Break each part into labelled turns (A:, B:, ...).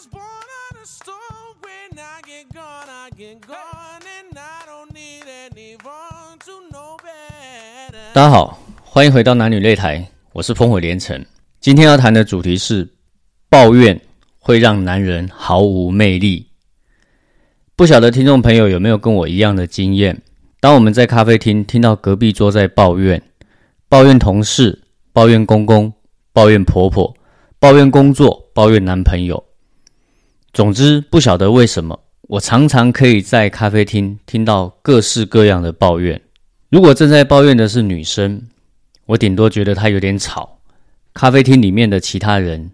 A: was born on a stone. When I get gone, I get gone. And I don't need anyone to know better.
B: 大家好，欢迎回到男女擂台，我是烽火连城。今天要谈的主题是抱怨会让男人毫无魅力。不晓得听众朋友有没有跟我一样的经验？当我们在咖啡厅听到隔壁桌在抱怨，抱怨同事，抱怨公公，抱怨婆婆，抱怨工作，抱怨男朋友，总之不晓得为什么，我常常可以在咖啡厅听到各式各样的抱怨。如果正在抱怨的是女生，我顶多觉得她有点吵。咖啡厅里面的其他人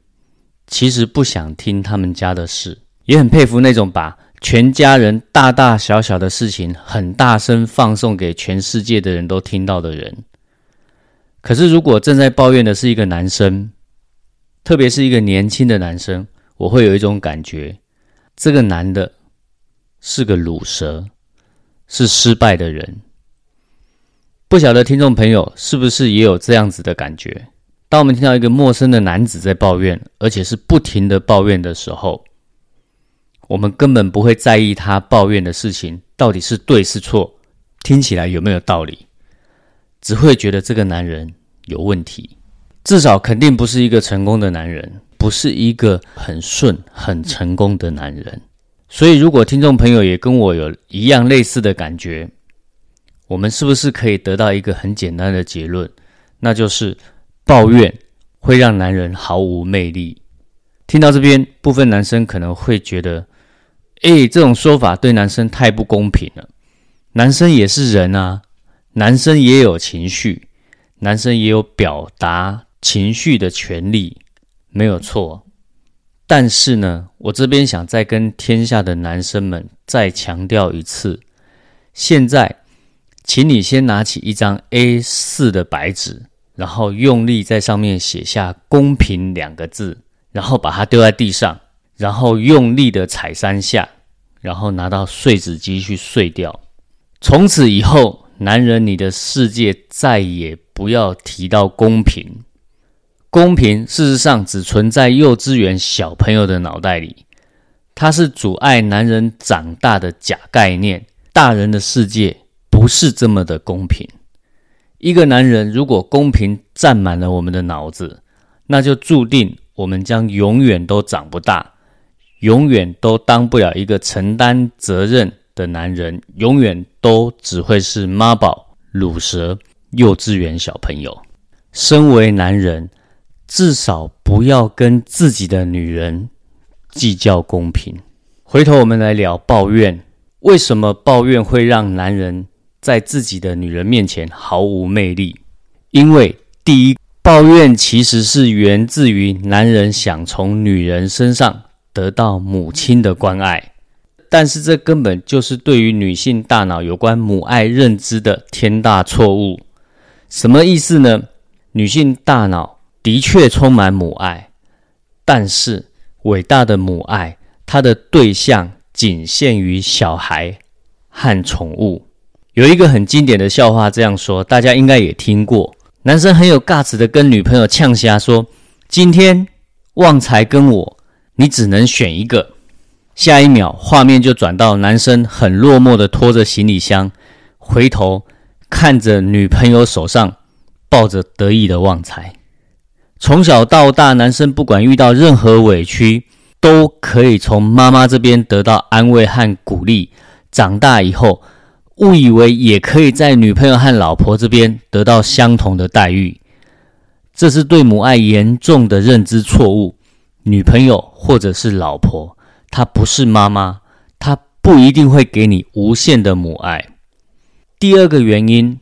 B: 其实不想听他们家的事，也很佩服那种把全家人大大小小的事情很大声放送给全世界的人都听到的人。可是，如果正在抱怨的是一个男生，特别是一个年轻的男生，我会有一种感觉，这个男的是个卤蛇，是失败的人。不晓得听众朋友是不是也有这样子的感觉？当我们听到一个陌生的男子在抱怨，而且是不停的抱怨的时候，我们根本不会在意他抱怨的事情到底是对是错，听起来有没有道理，只会觉得这个男人有问题，至少肯定不是一个成功的男人，不是一个很顺、很成功的男人。所以，如果听众朋友也跟我有一样类似的感觉，我们是不是可以得到一个很简单的结论，那就是抱怨会让男人毫无魅力？听到这边，部分男生可能会觉得，诶，这种说法对男生太不公平了。男生也是人啊，男生也有情绪，男生也有表达情绪的权利，没有错。但是呢，我这边想再跟天下的男生们再强调一次，现在。请你先拿起一张 A 四的白纸，然后用力在上面写下“公平”两个字，然后把它丢在地上，然后用力的踩三下，然后拿到碎纸机去碎掉。从此以后，男人，你的世界再也不要提到公平。公平事实上只存在幼稚园小朋友的脑袋里，它是阻碍男人长大的假概念。大人的世界。不是这么的公平。一个男人如果公平占满了我们的脑子，那就注定我们将永远都长不大，永远都当不了一个承担责任的男人，永远都只会是妈宝、乳蛇、幼稚园小朋友。身为男人，至少不要跟自己的女人计较公平。回头我们来聊抱怨，为什么抱怨会让男人？在自己的女人面前毫无魅力，因为第一，抱怨其实是源自于男人想从女人身上得到母亲的关爱，但是这根本就是对于女性大脑有关母爱认知的天大错误。什么意思呢？女性大脑的确充满母爱，但是伟大的母爱，它的对象仅限于小孩和宠物。有一个很经典的笑话，这样说，大家应该也听过。男生很有尬词的跟女朋友呛瞎说：“今天旺财跟我，你只能选一个。”下一秒，画面就转到男生很落寞的拖着行李箱，回头看着女朋友手上抱着得意的旺财。从小到大，男生不管遇到任何委屈，都可以从妈妈这边得到安慰和鼓励。长大以后，误以为也可以在女朋友和老婆这边得到相同的待遇，这是对母爱严重的认知错误。女朋友或者是老婆，她不是妈妈，她不一定会给你无限的母爱。第二个原因，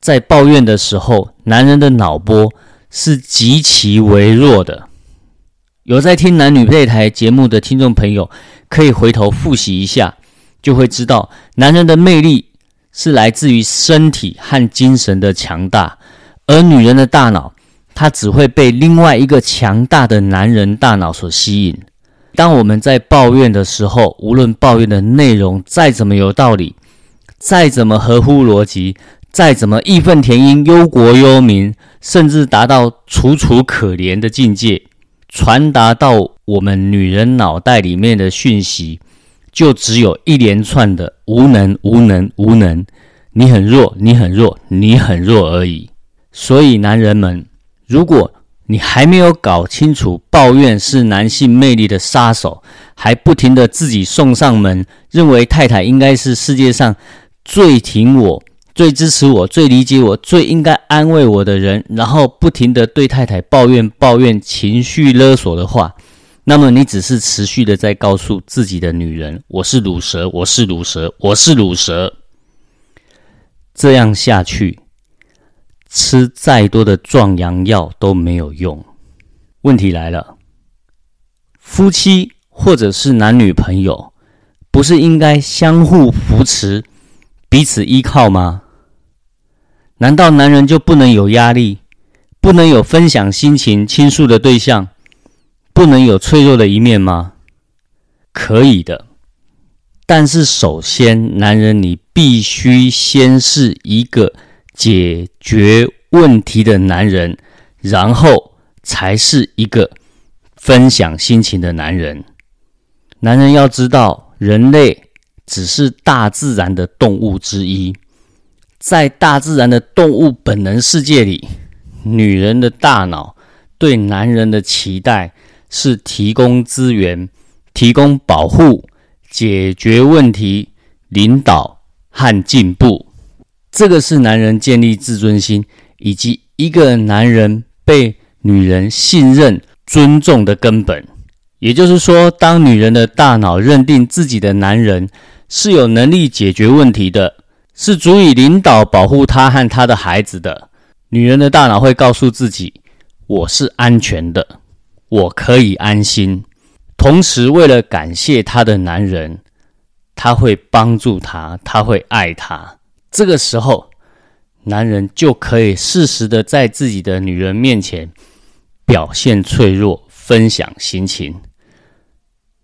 B: 在抱怨的时候，男人的脑波是极其微弱的。有在听男女擂台节目的听众朋友，可以回头复习一下。就会知道，男人的魅力是来自于身体和精神的强大，而女人的大脑，它只会被另外一个强大的男人大脑所吸引。当我们在抱怨的时候，无论抱怨的内容再怎么有道理，再怎么合乎逻辑，再怎么义愤填膺、忧国忧民，甚至达到楚楚可怜的境界，传达到我们女人脑袋里面的讯息，就只有一连串的无能、无能、无能，你很弱，你很弱，你很弱而已。所以，男人们，如果你还没有搞清楚，抱怨是男性魅力的杀手，还不停的自己送上门，认为太太应该是世界上最挺我。最支持我、最理解我、最应该安慰我的人，然后不停的对太太抱怨、抱怨、情绪勒索的话，那么你只是持续的在告诉自己的女人：“我是乳蛇，我是乳蛇，我是乳蛇。”这样下去，吃再多的壮阳药都没有用。问题来了，夫妻或者是男女朋友，不是应该相互扶持、彼此依靠吗？难道男人就不能有压力，不能有分享心情、倾诉的对象，不能有脆弱的一面吗？可以的，但是首先，男人你必须先是一个解决问题的男人，然后才是一个分享心情的男人。男人要知道，人类只是大自然的动物之一。在大自然的动物本能世界里，女人的大脑对男人的期待是提供资源、提供保护、解决问题、领导和进步。这个是男人建立自尊心以及一个男人被女人信任、尊重的根本。也就是说，当女人的大脑认定自己的男人是有能力解决问题的。是足以领导、保护他和他的孩子的女人的大脑会告诉自己：“我是安全的，我可以安心。”同时，为了感谢她的男人，她会帮助他，他会爱他。这个时候，男人就可以适时的在自己的女人面前表现脆弱，分享心情。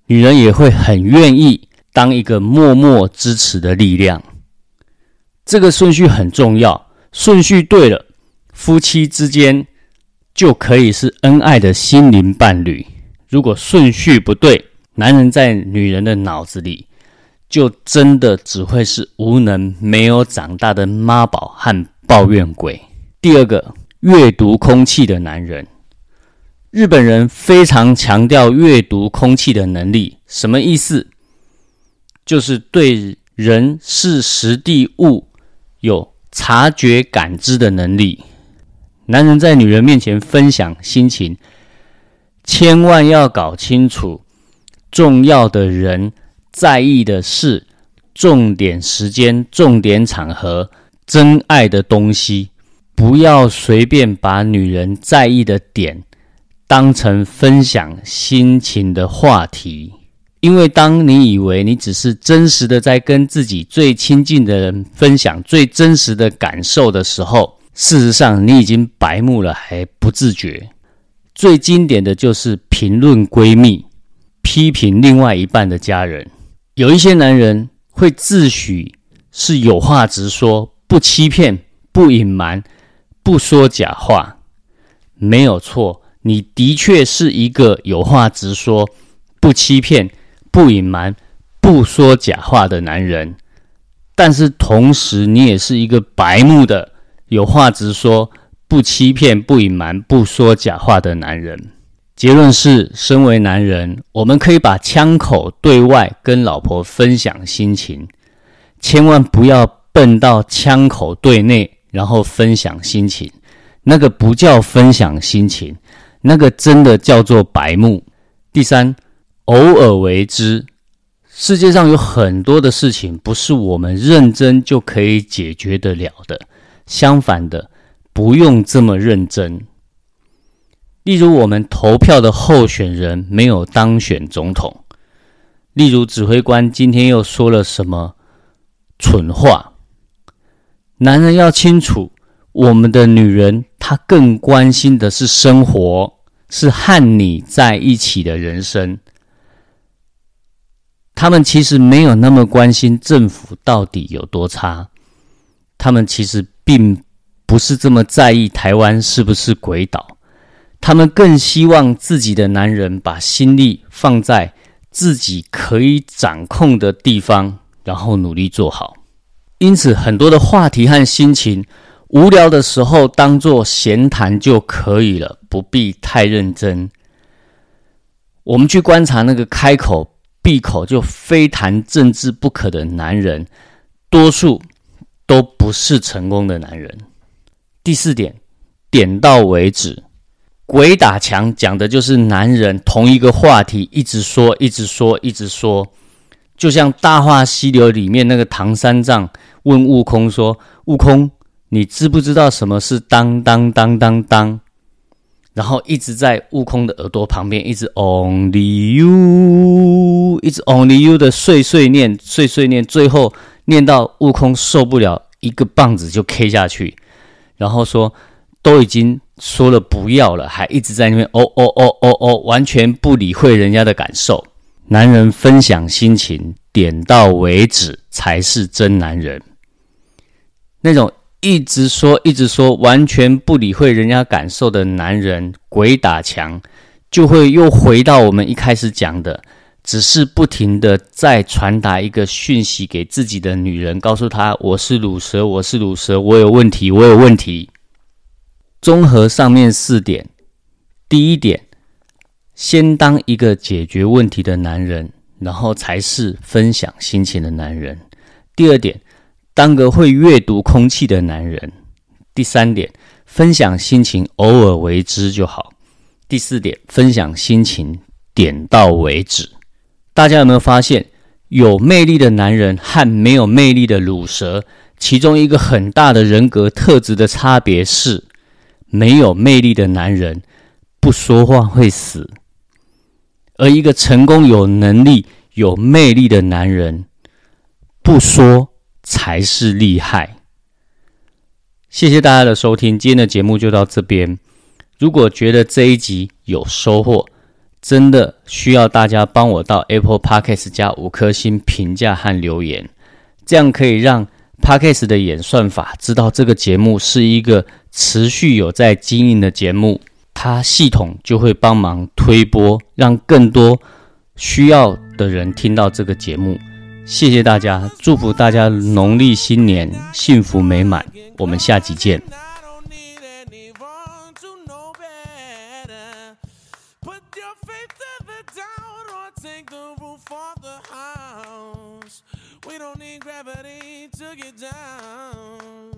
B: 女人也会很愿意当一个默默支持的力量。这个顺序很重要，顺序对了，夫妻之间就可以是恩爱的心灵伴侣。如果顺序不对，男人在女人的脑子里就真的只会是无能、没有长大的妈宝和抱怨鬼。第二个，阅读空气的男人，日本人非常强调阅读空气的能力，什么意思？就是对人事、实地、物。有察觉感知的能力，男人在女人面前分享心情，千万要搞清楚重要的人在意的事、重点时间、重点场合、真爱的东西，不要随便把女人在意的点当成分享心情的话题。因为当你以为你只是真实的在跟自己最亲近的人分享最真实的感受的时候，事实上你已经白目了还不自觉。最经典的就是评论闺蜜，批评另外一半的家人。有一些男人会自诩是有话直说，不欺骗，不隐瞒，不说假话。没有错，你的确是一个有话直说，不欺骗。不隐瞒、不说假话的男人，但是同时你也是一个白目的、有话直说、不欺骗、不隐瞒、不说假话的男人。结论是：身为男人，我们可以把枪口对外跟老婆分享心情，千万不要笨到枪口对内，然后分享心情。那个不叫分享心情，那个真的叫做白目。第三。偶尔为之，世界上有很多的事情不是我们认真就可以解决得了的。相反的，不用这么认真。例如，我们投票的候选人没有当选总统；例如，指挥官今天又说了什么蠢话。男人要清楚，我们的女人她更关心的是生活，是和你在一起的人生。他们其实没有那么关心政府到底有多差，他们其实并不是这么在意台湾是不是鬼岛，他们更希望自己的男人把心力放在自己可以掌控的地方，然后努力做好。因此，很多的话题和心情，无聊的时候当做闲谈就可以了，不必太认真。我们去观察那个开口闭口就非谈政治不可的男人，多数都不是成功的男人。第四点，点到为止。鬼打墙讲的就是男人同一个话题一直说，一直说，一直说，就像《大话西游》里面那个唐三藏问悟空说：“悟空，你知不知道什么是当当当当当？”然后一直在悟空的耳朵旁边，一直 Only you，一直 Only you 的碎碎念，碎碎念，最后念到悟空受不了，一个棒子就 K 下去，然后说都已经说了不要了，还一直在那边哦哦哦哦哦，完全不理会人家的感受。男人分享心情，点到为止才是真男人。那种。一直说，一直说，完全不理会人家感受的男人，鬼打墙，就会又回到我们一开始讲的，只是不停的在传达一个讯息给自己的女人，告诉她我是乳蛇，我是乳蛇，我有问题，我有问题。综合上面四点，第一点，先当一个解决问题的男人，然后才是分享心情的男人。第二点。当个会阅读空气的男人。第三点，分享心情，偶尔为之就好。第四点，分享心情，点到为止。大家有没有发现，有魅力的男人和没有魅力的乳蛇，其中一个很大的人格特质的差别是，没有魅力的男人不说话会死，而一个成功、有能力、有魅力的男人不说。才是厉害。谢谢大家的收听，今天的节目就到这边。如果觉得这一集有收获，真的需要大家帮我到 Apple Podcast 加五颗星评价和留言，这样可以让 Podcast 的演算法知道这个节目是一个持续有在经营的节目，它系统就会帮忙推播，让更多需要的人听到这个节目。谢谢大家，祝福大家农历新年幸福美满。我们下期见。We don't need gravity to get down.